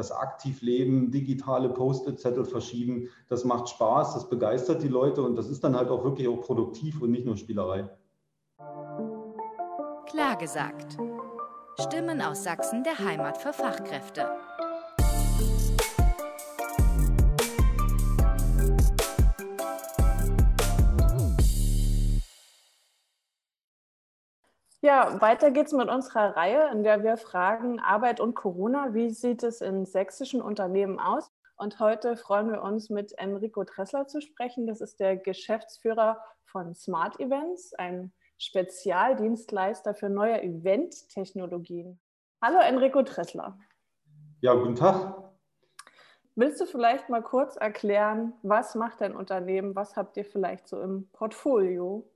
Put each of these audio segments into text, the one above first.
das Aktivleben, digitale Post-it-Zettel verschieben, das macht Spaß, das begeistert die Leute und das ist dann halt auch wirklich auch produktiv und nicht nur Spielerei. Klar gesagt. Stimmen aus Sachsen der Heimat für Fachkräfte. Ja, weiter geht's mit unserer Reihe, in der wir fragen Arbeit und Corona. Wie sieht es in sächsischen Unternehmen aus? Und heute freuen wir uns mit Enrico Dressler zu sprechen. Das ist der Geschäftsführer von Smart Events, ein Spezialdienstleister für neue Event-Technologien. Hallo Enrico Dressler. Ja, guten Tag. Willst du vielleicht mal kurz erklären, was macht dein Unternehmen? Was habt ihr vielleicht so im Portfolio?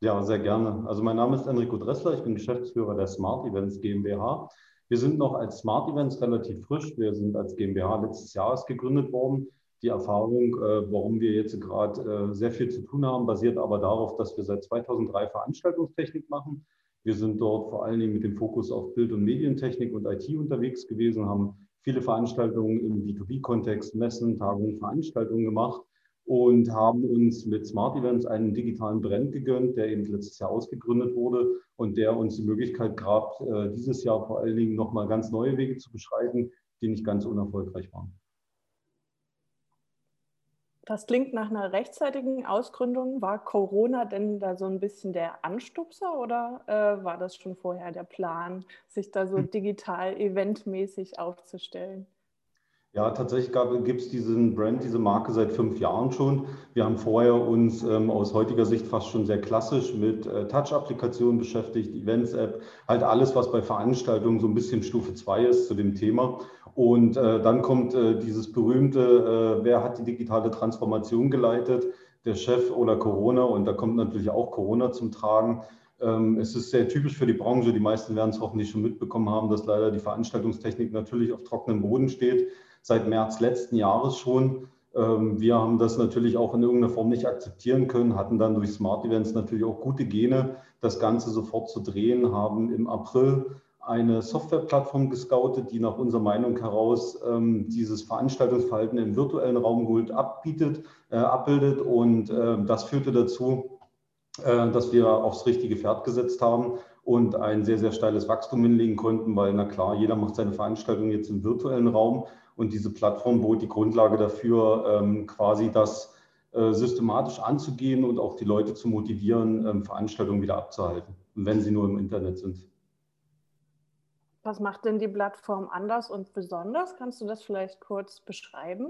Ja, sehr gerne. Also mein Name ist Enrico Dressler, ich bin Geschäftsführer der Smart Events GmbH. Wir sind noch als Smart Events relativ frisch. Wir sind als GmbH letztes Jahres gegründet worden. Die Erfahrung, äh, warum wir jetzt gerade äh, sehr viel zu tun haben, basiert aber darauf, dass wir seit 2003 Veranstaltungstechnik machen. Wir sind dort vor allen Dingen mit dem Fokus auf Bild- und Medientechnik und IT unterwegs gewesen, haben viele Veranstaltungen im B2B-Kontext, Messen, Tagungen, Veranstaltungen gemacht und haben uns mit Smart Events einen digitalen Brand gegönnt, der eben letztes Jahr ausgegründet wurde und der uns die Möglichkeit gab, äh, dieses Jahr vor allen Dingen nochmal ganz neue Wege zu beschreiten, die nicht ganz unerfolgreich waren. Das klingt nach einer rechtzeitigen Ausgründung. War Corona denn da so ein bisschen der Anstupser oder äh, war das schon vorher der Plan, sich da so hm. digital eventmäßig aufzustellen? Ja, tatsächlich gibt es diesen Brand, diese Marke seit fünf Jahren schon. Wir haben vorher uns ähm, aus heutiger Sicht fast schon sehr klassisch mit äh, Touch-Applikationen beschäftigt, Events-App, halt alles, was bei Veranstaltungen so ein bisschen Stufe 2 ist zu dem Thema. Und äh, dann kommt äh, dieses berühmte, äh, wer hat die digitale Transformation geleitet? Der Chef oder Corona. Und da kommt natürlich auch Corona zum Tragen. Ähm, es ist sehr typisch für die Branche. Die meisten werden es hoffentlich schon mitbekommen haben, dass leider die Veranstaltungstechnik natürlich auf trockenem Boden steht seit März letzten Jahres schon. Ähm, wir haben das natürlich auch in irgendeiner Form nicht akzeptieren können, hatten dann durch Smart Events natürlich auch gute Gene, das Ganze sofort zu drehen, haben im April eine Softwareplattform gescoutet, die nach unserer Meinung heraus ähm, dieses Veranstaltungsverhalten im virtuellen Raum gut abbietet, äh, abbildet. Und äh, das führte dazu, äh, dass wir aufs richtige Pferd gesetzt haben und ein sehr, sehr steiles Wachstum hinlegen konnten, weil, na klar, jeder macht seine Veranstaltung jetzt im virtuellen Raum und diese Plattform bot die Grundlage dafür, ähm, quasi das äh, systematisch anzugehen und auch die Leute zu motivieren, ähm, Veranstaltungen wieder abzuhalten, wenn sie nur im Internet sind. Was macht denn die Plattform anders und besonders? Kannst du das vielleicht kurz beschreiben?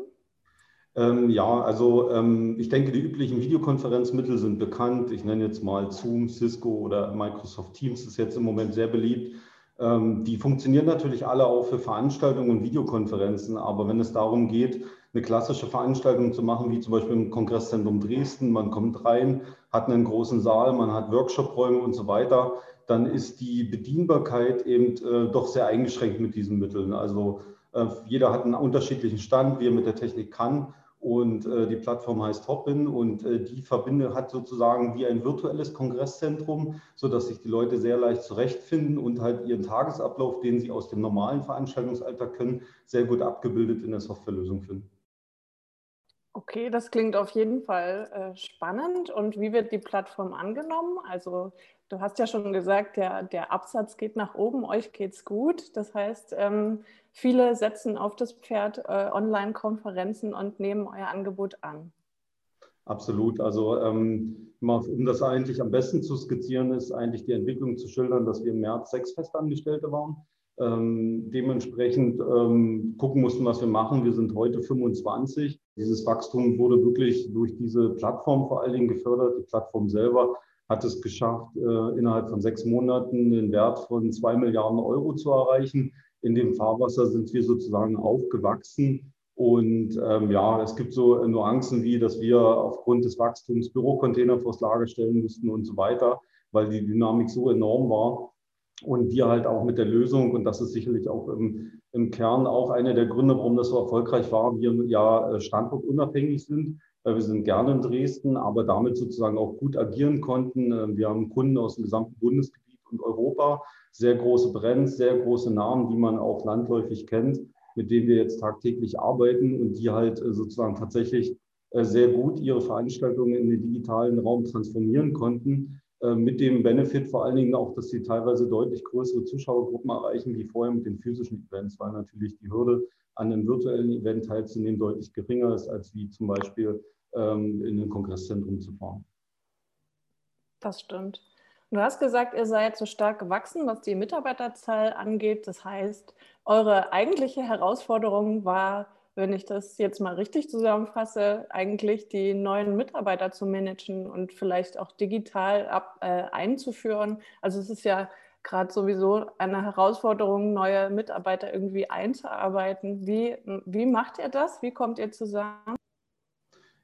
Ähm, ja, also ähm, ich denke, die üblichen Videokonferenzmittel sind bekannt. Ich nenne jetzt mal Zoom, Cisco oder Microsoft Teams, das ist jetzt im Moment sehr beliebt. Ähm, die funktionieren natürlich alle auch für Veranstaltungen und Videokonferenzen, aber wenn es darum geht, eine klassische Veranstaltung zu machen, wie zum Beispiel im Kongresszentrum Dresden, man kommt rein, hat einen großen Saal, man hat Workshopräume und so weiter, dann ist die Bedienbarkeit eben äh, doch sehr eingeschränkt mit diesen Mitteln. Also äh, jeder hat einen unterschiedlichen Stand, wie er mit der Technik kann. Und äh, die Plattform heißt Hopin und äh, die verbindet, hat sozusagen wie ein virtuelles Kongresszentrum, sodass sich die Leute sehr leicht zurechtfinden und halt ihren Tagesablauf, den sie aus dem normalen Veranstaltungsalltag können, sehr gut abgebildet in der Softwarelösung finden. Okay, das klingt auf jeden Fall äh, spannend. Und wie wird die Plattform angenommen? Also du hast ja schon gesagt, der, der Absatz geht nach oben, euch geht's gut. Das heißt, ähm, viele setzen auf das Pferd äh, Online-Konferenzen und nehmen euer Angebot an. Absolut. Also ähm, um das eigentlich am besten zu skizzieren, ist eigentlich die Entwicklung zu schildern, dass wir im März sechs Festangestellte waren. Ähm, dementsprechend ähm, gucken mussten, was wir machen. Wir sind heute 25. Dieses Wachstum wurde wirklich durch diese Plattform vor allen Dingen gefördert. Die Plattform selber hat es geschafft, äh, innerhalb von sechs Monaten den Wert von zwei Milliarden Euro zu erreichen. In dem Fahrwasser sind wir sozusagen aufgewachsen. Und ähm, ja, es gibt so Nuancen wie, dass wir aufgrund des Wachstums Bürocontainer vors Lager stellen mussten und so weiter, weil die Dynamik so enorm war. Und wir halt auch mit der Lösung, und das ist sicherlich auch im, im Kern auch einer der Gründe, warum das so erfolgreich war, wir ja äh, standortunabhängig sind. Wir sind gerne in Dresden, aber damit sozusagen auch gut agieren konnten. Ähm, wir haben Kunden aus dem gesamten Bundesgebiet und Europa, sehr große Brands, sehr große Namen, die man auch landläufig kennt. mit denen wir jetzt tagtäglich arbeiten und die halt äh, sozusagen tatsächlich äh, sehr gut ihre Veranstaltungen in den digitalen Raum transformieren konnten. Äh, mit dem Benefit vor allen Dingen auch, dass sie teilweise deutlich größere Zuschauergruppen erreichen wie vorher mit den physischen Events, weil natürlich die Hürde, an einem virtuellen Event teilzunehmen, deutlich geringer ist, als wie zum Beispiel ähm, in ein Kongresszentrum zu fahren. Das stimmt. Du hast gesagt, ihr seid so stark gewachsen, was die Mitarbeiterzahl angeht. Das heißt, eure eigentliche Herausforderung war, wenn ich das jetzt mal richtig zusammenfasse, eigentlich die neuen Mitarbeiter zu managen und vielleicht auch digital ab, äh, einzuführen. Also es ist ja gerade sowieso eine Herausforderung, neue Mitarbeiter irgendwie einzuarbeiten. Wie, wie macht ihr das? Wie kommt ihr zusammen?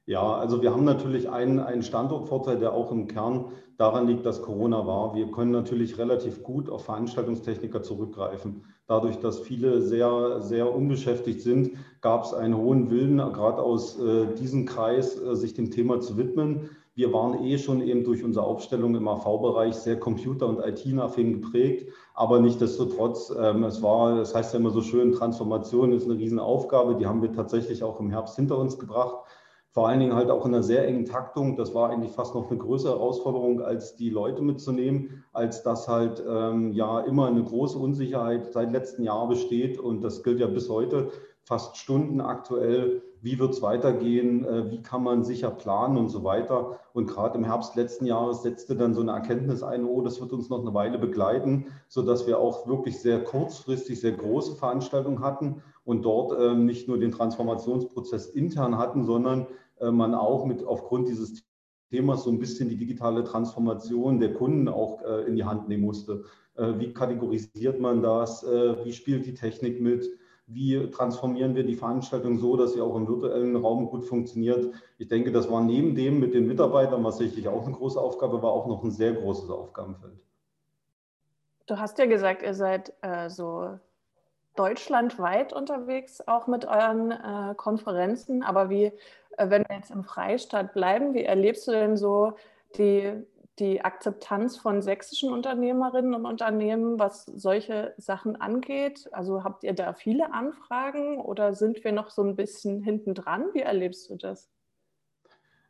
Ja, also wir haben natürlich einen, einen Standortvorteil, der auch im Kern daran liegt, dass Corona war. Wir können natürlich relativ gut auf Veranstaltungstechniker zurückgreifen. Dadurch, dass viele sehr, sehr unbeschäftigt sind, gab es einen hohen Willen, gerade aus äh, diesem Kreis, äh, sich dem Thema zu widmen. Wir waren eh schon eben durch unsere Aufstellung im AV-Bereich sehr computer- und IT-affin geprägt, aber nichtsdestotrotz, ähm, es war, das heißt ja immer so schön, Transformation ist eine Riesenaufgabe, die haben wir tatsächlich auch im Herbst hinter uns gebracht vor allen Dingen halt auch in einer sehr engen Taktung. Das war eigentlich fast noch eine größere Herausforderung, als die Leute mitzunehmen, als dass halt ähm, ja immer eine große Unsicherheit seit letzten Jahr besteht und das gilt ja bis heute fast Stunden aktuell. Wie wird es weitergehen? Äh, wie kann man sicher planen und so weiter? Und gerade im Herbst letzten Jahres setzte dann so eine Erkenntnis ein, oh, das wird uns noch eine Weile begleiten, sodass wir auch wirklich sehr kurzfristig sehr große Veranstaltungen hatten und dort ähm, nicht nur den Transformationsprozess intern hatten, sondern äh, man auch mit aufgrund dieses Themas so ein bisschen die digitale Transformation der Kunden auch äh, in die Hand nehmen musste. Wie kategorisiert man das? Wie spielt die Technik mit? Wie transformieren wir die Veranstaltung so, dass sie auch im virtuellen Raum gut funktioniert? Ich denke, das war neben dem mit den Mitarbeitern, was sicherlich auch eine große Aufgabe war, auch noch ein sehr großes Aufgabenfeld. Du hast ja gesagt, ihr seid äh, so deutschlandweit unterwegs, auch mit euren äh, Konferenzen. Aber wie, äh, wenn wir jetzt im Freistaat bleiben, wie erlebst du denn so die, die Akzeptanz von sächsischen Unternehmerinnen und Unternehmen, was solche Sachen angeht? Also habt ihr da viele Anfragen oder sind wir noch so ein bisschen hinten dran? Wie erlebst du das?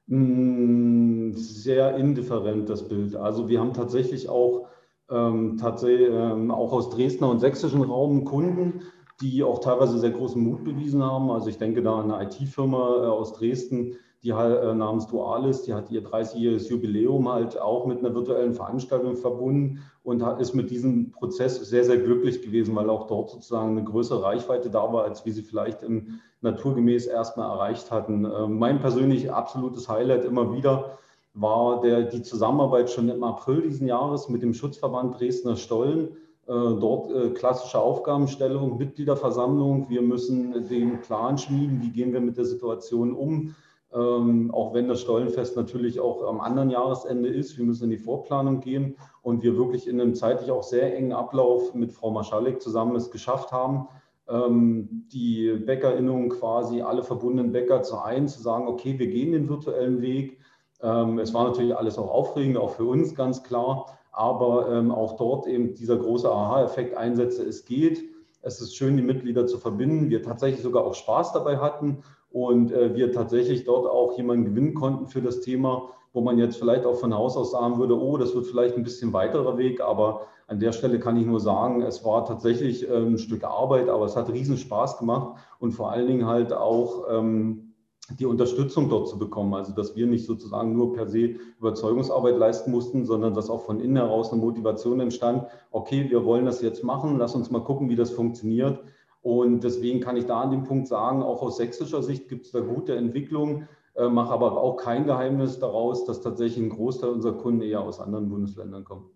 Hm, sehr indifferent das Bild. Also wir haben tatsächlich auch ähm, tatsächlich ähm, auch aus Dresdner und sächsischen Raum Kunden, die auch teilweise sehr großen Mut bewiesen haben. Also ich denke da an eine IT-Firma äh, aus Dresden, die halt, namens Dualis, die hat ihr 30-jähriges Jubiläum halt auch mit einer virtuellen Veranstaltung verbunden und ist mit diesem Prozess sehr, sehr glücklich gewesen, weil auch dort sozusagen eine größere Reichweite da war, als wie sie vielleicht im naturgemäß erstmal erreicht hatten. Äh, mein persönlich absolutes Highlight immer wieder war der, die Zusammenarbeit schon im April diesen Jahres mit dem Schutzverband Dresdner Stollen. Äh, dort äh, klassische Aufgabenstellung, Mitgliederversammlung. Wir müssen den Plan schmieden, wie gehen wir mit der Situation um. Ähm, auch wenn das Stollenfest natürlich auch am anderen Jahresende ist. Wir müssen in die Vorplanung gehen und wir wirklich in einem zeitlich auch sehr engen Ablauf mit Frau Maschalek zusammen es geschafft haben, ähm, die Bäckerinnung quasi alle verbundenen Bäcker zu ein, zu sagen, okay, wir gehen den virtuellen Weg ähm, es war natürlich alles auch aufregend, auch für uns ganz klar, aber ähm, auch dort eben dieser große Aha-Effekt einsetze, es geht. Es ist schön, die Mitglieder zu verbinden. Wir tatsächlich sogar auch Spaß dabei hatten und äh, wir tatsächlich dort auch jemanden gewinnen konnten für das Thema, wo man jetzt vielleicht auch von Haus aus sagen würde, oh, das wird vielleicht ein bisschen weiterer Weg, aber an der Stelle kann ich nur sagen, es war tatsächlich ähm, ein Stück Arbeit, aber es hat riesen Spaß gemacht und vor allen Dingen halt auch ähm, die Unterstützung dort zu bekommen. Also dass wir nicht sozusagen nur per se Überzeugungsarbeit leisten mussten, sondern dass auch von innen heraus eine Motivation entstand, okay, wir wollen das jetzt machen, lass uns mal gucken, wie das funktioniert. Und deswegen kann ich da an dem Punkt sagen, auch aus sächsischer Sicht gibt es da gute Entwicklungen, äh, mache aber auch kein Geheimnis daraus, dass tatsächlich ein Großteil unserer Kunden eher aus anderen Bundesländern kommen.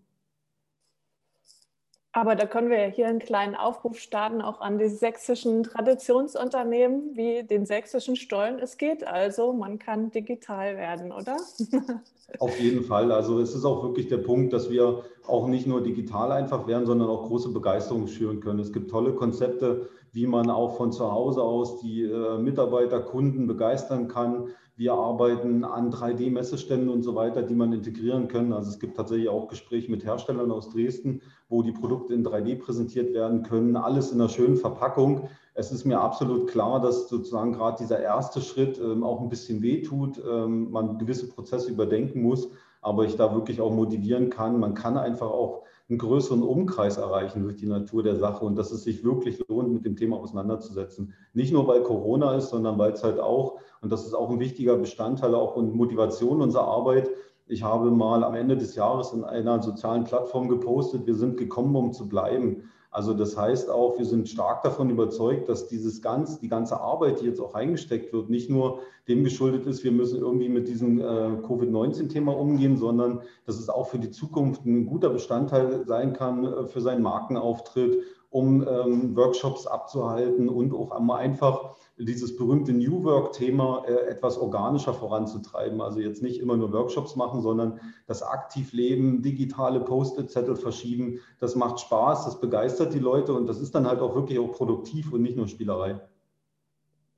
Aber da können wir ja hier einen kleinen Aufruf starten, auch an die sächsischen Traditionsunternehmen wie den sächsischen Stollen. Es geht also, man kann digital werden, oder? Auf jeden Fall. Also es ist auch wirklich der Punkt, dass wir auch nicht nur digital einfach werden, sondern auch große Begeisterung schüren können. Es gibt tolle Konzepte wie man auch von zu Hause aus die äh, Mitarbeiter, Kunden begeistern kann. Wir arbeiten an 3D-Messeständen und so weiter, die man integrieren kann. Also es gibt tatsächlich auch Gespräche mit Herstellern aus Dresden, wo die Produkte in 3D präsentiert werden können. Alles in einer schönen Verpackung. Es ist mir absolut klar, dass sozusagen gerade dieser erste Schritt ähm, auch ein bisschen wehtut, ähm, man gewisse Prozesse überdenken muss, aber ich da wirklich auch motivieren kann. Man kann einfach auch einen größeren Umkreis erreichen durch die Natur der Sache und dass es sich wirklich lohnt, mit dem Thema auseinanderzusetzen. Nicht nur, weil Corona ist, sondern weil es halt auch, und das ist auch ein wichtiger Bestandteil auch und Motivation unserer Arbeit, ich habe mal am Ende des Jahres in einer sozialen Plattform gepostet, wir sind gekommen, um zu bleiben. Also das heißt auch, wir sind stark davon überzeugt, dass dieses ganz, die ganze Arbeit, die jetzt auch reingesteckt wird, nicht nur dem geschuldet ist, wir müssen irgendwie mit diesem äh, Covid-19-Thema umgehen, sondern dass es auch für die Zukunft ein guter Bestandteil sein kann äh, für seinen Markenauftritt, um ähm, Workshops abzuhalten und auch einmal einfach dieses berühmte New Work-Thema äh, etwas organischer voranzutreiben. Also jetzt nicht immer nur Workshops machen, sondern das Aktivleben, digitale Post-it-Zettel verschieben. Das macht Spaß, das begeistert die Leute und das ist dann halt auch wirklich auch produktiv und nicht nur Spielerei.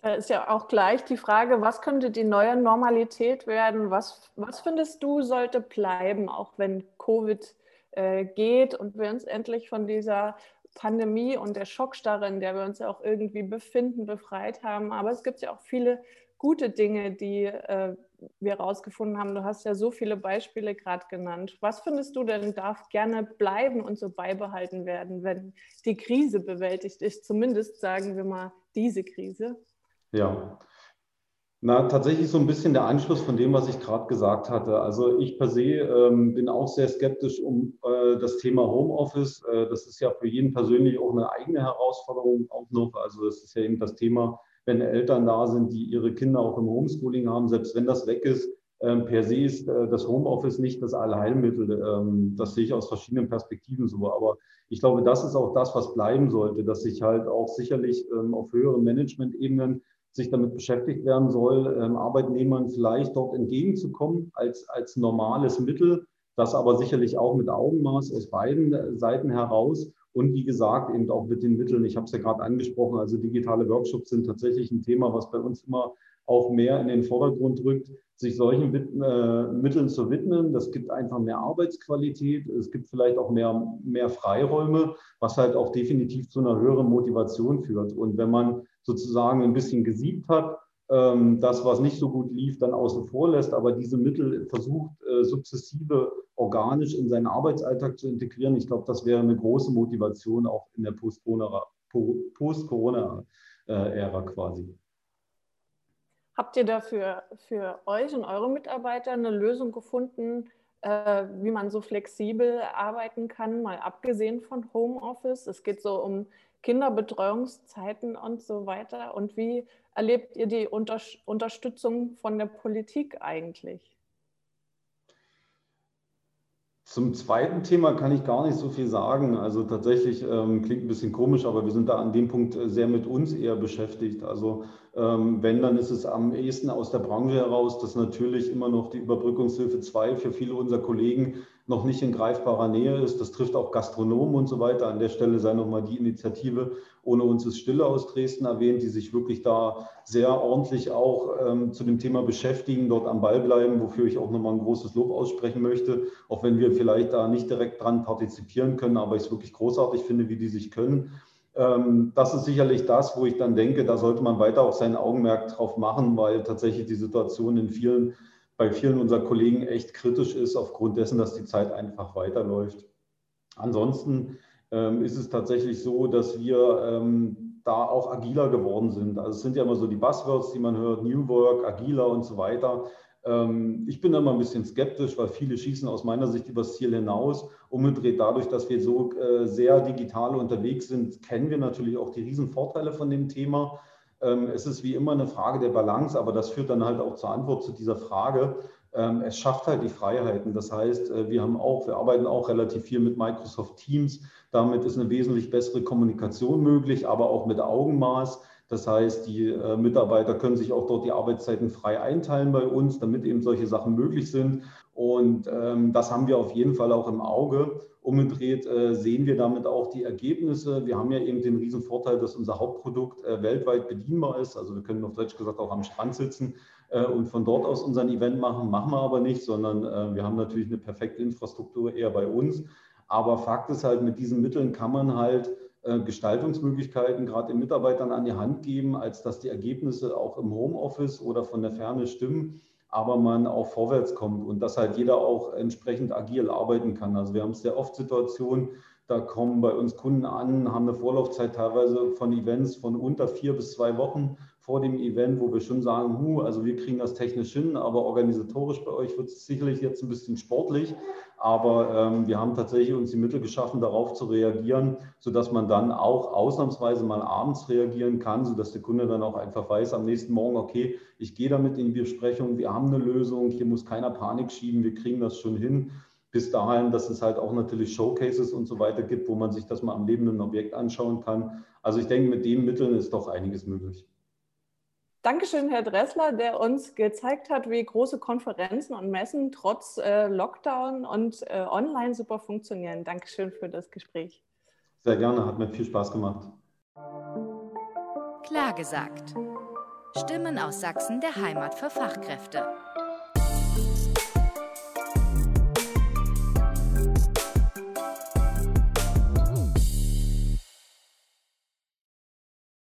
Da ist ja auch gleich die Frage, was könnte die neue Normalität werden? Was, was findest du sollte bleiben, auch wenn Covid äh, geht und wir uns endlich von dieser Pandemie und der Schockstarre, in der wir uns ja auch irgendwie befinden, befreit haben. Aber es gibt ja auch viele gute Dinge, die äh, wir herausgefunden haben. Du hast ja so viele Beispiele gerade genannt. Was findest du denn darf gerne bleiben und so beibehalten werden, wenn die Krise bewältigt ist? Zumindest sagen wir mal diese Krise. Ja, na, tatsächlich so ein bisschen der Anschluss von dem, was ich gerade gesagt hatte. Also ich per se ähm, bin auch sehr skeptisch um äh, das Thema Homeoffice. Äh, das ist ja für jeden persönlich auch eine eigene Herausforderung auch noch. Also es ist ja eben das Thema, wenn Eltern da sind, die ihre Kinder auch im Homeschooling haben, selbst wenn das weg ist, ähm, per se ist äh, das Homeoffice nicht das Allheilmittel. Ähm, das sehe ich aus verschiedenen Perspektiven so. Aber ich glaube, das ist auch das, was bleiben sollte, dass sich halt auch sicherlich ähm, auf höheren Management-Ebenen sich damit beschäftigt werden soll, ähm, Arbeitnehmern vielleicht dort entgegenzukommen als, als normales Mittel, das aber sicherlich auch mit Augenmaß aus beiden Seiten heraus und wie gesagt eben auch mit den Mitteln. Ich habe es ja gerade angesprochen, also digitale Workshops sind tatsächlich ein Thema, was bei uns immer auch mehr in den Vordergrund rückt, sich solchen äh, Mitteln zu widmen. Das gibt einfach mehr Arbeitsqualität. Es gibt vielleicht auch mehr, mehr Freiräume, was halt auch definitiv zu einer höheren Motivation führt. Und wenn man sozusagen ein bisschen gesiebt hat, ähm, das, was nicht so gut lief, dann außen vor lässt, aber diese Mittel versucht, äh, sukzessive organisch in seinen Arbeitsalltag zu integrieren. Ich glaube, das wäre eine große Motivation auch in der Post-Corona-Ära quasi. Habt ihr dafür für euch und eure Mitarbeiter eine Lösung gefunden, äh, wie man so flexibel arbeiten kann, mal abgesehen von Homeoffice? Es geht so um Kinderbetreuungszeiten und so weiter. Und wie erlebt ihr die Unter Unterstützung von der Politik eigentlich? Zum zweiten Thema kann ich gar nicht so viel sagen. Also tatsächlich ähm, klingt ein bisschen komisch, aber wir sind da an dem Punkt äh, sehr mit uns eher beschäftigt. Also wenn, dann ist es am ehesten aus der Branche heraus, dass natürlich immer noch die Überbrückungshilfe 2 für viele unserer Kollegen noch nicht in greifbarer Nähe ist. Das trifft auch Gastronomen und so weiter. An der Stelle sei nochmal die Initiative Ohne uns ist Stille aus Dresden erwähnt, die sich wirklich da sehr ordentlich auch ähm, zu dem Thema beschäftigen, dort am Ball bleiben, wofür ich auch nochmal ein großes Lob aussprechen möchte, auch wenn wir vielleicht da nicht direkt dran partizipieren können, aber ich es wirklich großartig finde, wie die sich können. Ähm, das ist sicherlich das, wo ich dann denke, da sollte man weiter auch sein Augenmerk drauf machen, weil tatsächlich die Situation in vielen, bei vielen unserer Kollegen echt kritisch ist, aufgrund dessen, dass die Zeit einfach weiterläuft. Ansonsten ähm, ist es tatsächlich so, dass wir ähm, da auch agiler geworden sind. Also es sind ja immer so die Buzzwords, die man hört, New Work, agiler und so weiter. Ähm, ich bin da mal ein bisschen skeptisch, weil viele schießen aus meiner Sicht übers Ziel hinaus. Umgedreht dadurch, dass wir so äh, sehr digital unterwegs sind, kennen wir natürlich auch die Riesenvorteile von dem Thema. Ähm, es ist wie immer eine Frage der Balance, aber das führt dann halt auch zur Antwort zu dieser Frage. Ähm, es schafft halt die Freiheiten. Das heißt, äh, wir haben auch, wir arbeiten auch relativ viel mit Microsoft Teams. Damit ist eine wesentlich bessere Kommunikation möglich, aber auch mit Augenmaß. Das heißt, die äh, Mitarbeiter können sich auch dort die Arbeitszeiten frei einteilen bei uns, damit eben solche Sachen möglich sind. Und ähm, das haben wir auf jeden Fall auch im Auge. Umgedreht äh, sehen wir damit auch die Ergebnisse. Wir haben ja eben den riesen Vorteil, dass unser Hauptprodukt äh, weltweit bedienbar ist. Also wir können auf Deutsch gesagt auch am Strand sitzen äh, und von dort aus unseren Event machen. Machen wir aber nicht, sondern äh, wir haben natürlich eine perfekte Infrastruktur eher bei uns. Aber Fakt ist halt, mit diesen Mitteln kann man halt Gestaltungsmöglichkeiten gerade den Mitarbeitern an die Hand geben, als dass die Ergebnisse auch im Homeoffice oder von der Ferne stimmen, aber man auch vorwärts kommt und dass halt jeder auch entsprechend agil arbeiten kann. Also wir haben sehr oft Situationen, da kommen bei uns Kunden an, haben eine Vorlaufzeit teilweise von Events von unter vier bis zwei Wochen vor dem Event, wo wir schon sagen, hu, also wir kriegen das technisch hin, aber organisatorisch bei euch wird es sicherlich jetzt ein bisschen sportlich. Aber ähm, wir haben tatsächlich uns die Mittel geschaffen, darauf zu reagieren, sodass man dann auch ausnahmsweise mal abends reagieren kann, sodass der Kunde dann auch einfach weiß am nächsten Morgen, okay, ich gehe damit in die Besprechung, wir haben eine Lösung, hier muss keiner Panik schieben, wir kriegen das schon hin. Bis dahin, dass es halt auch natürlich Showcases und so weiter gibt, wo man sich das mal am lebenden Objekt anschauen kann. Also ich denke, mit den Mitteln ist doch einiges möglich. Dankeschön, Herr Dressler, der uns gezeigt hat, wie große Konferenzen und Messen trotz äh, Lockdown und äh, online super funktionieren. Dankeschön für das Gespräch. Sehr gerne, hat mir viel Spaß gemacht. Klar gesagt. Stimmen aus Sachsen der Heimat für Fachkräfte.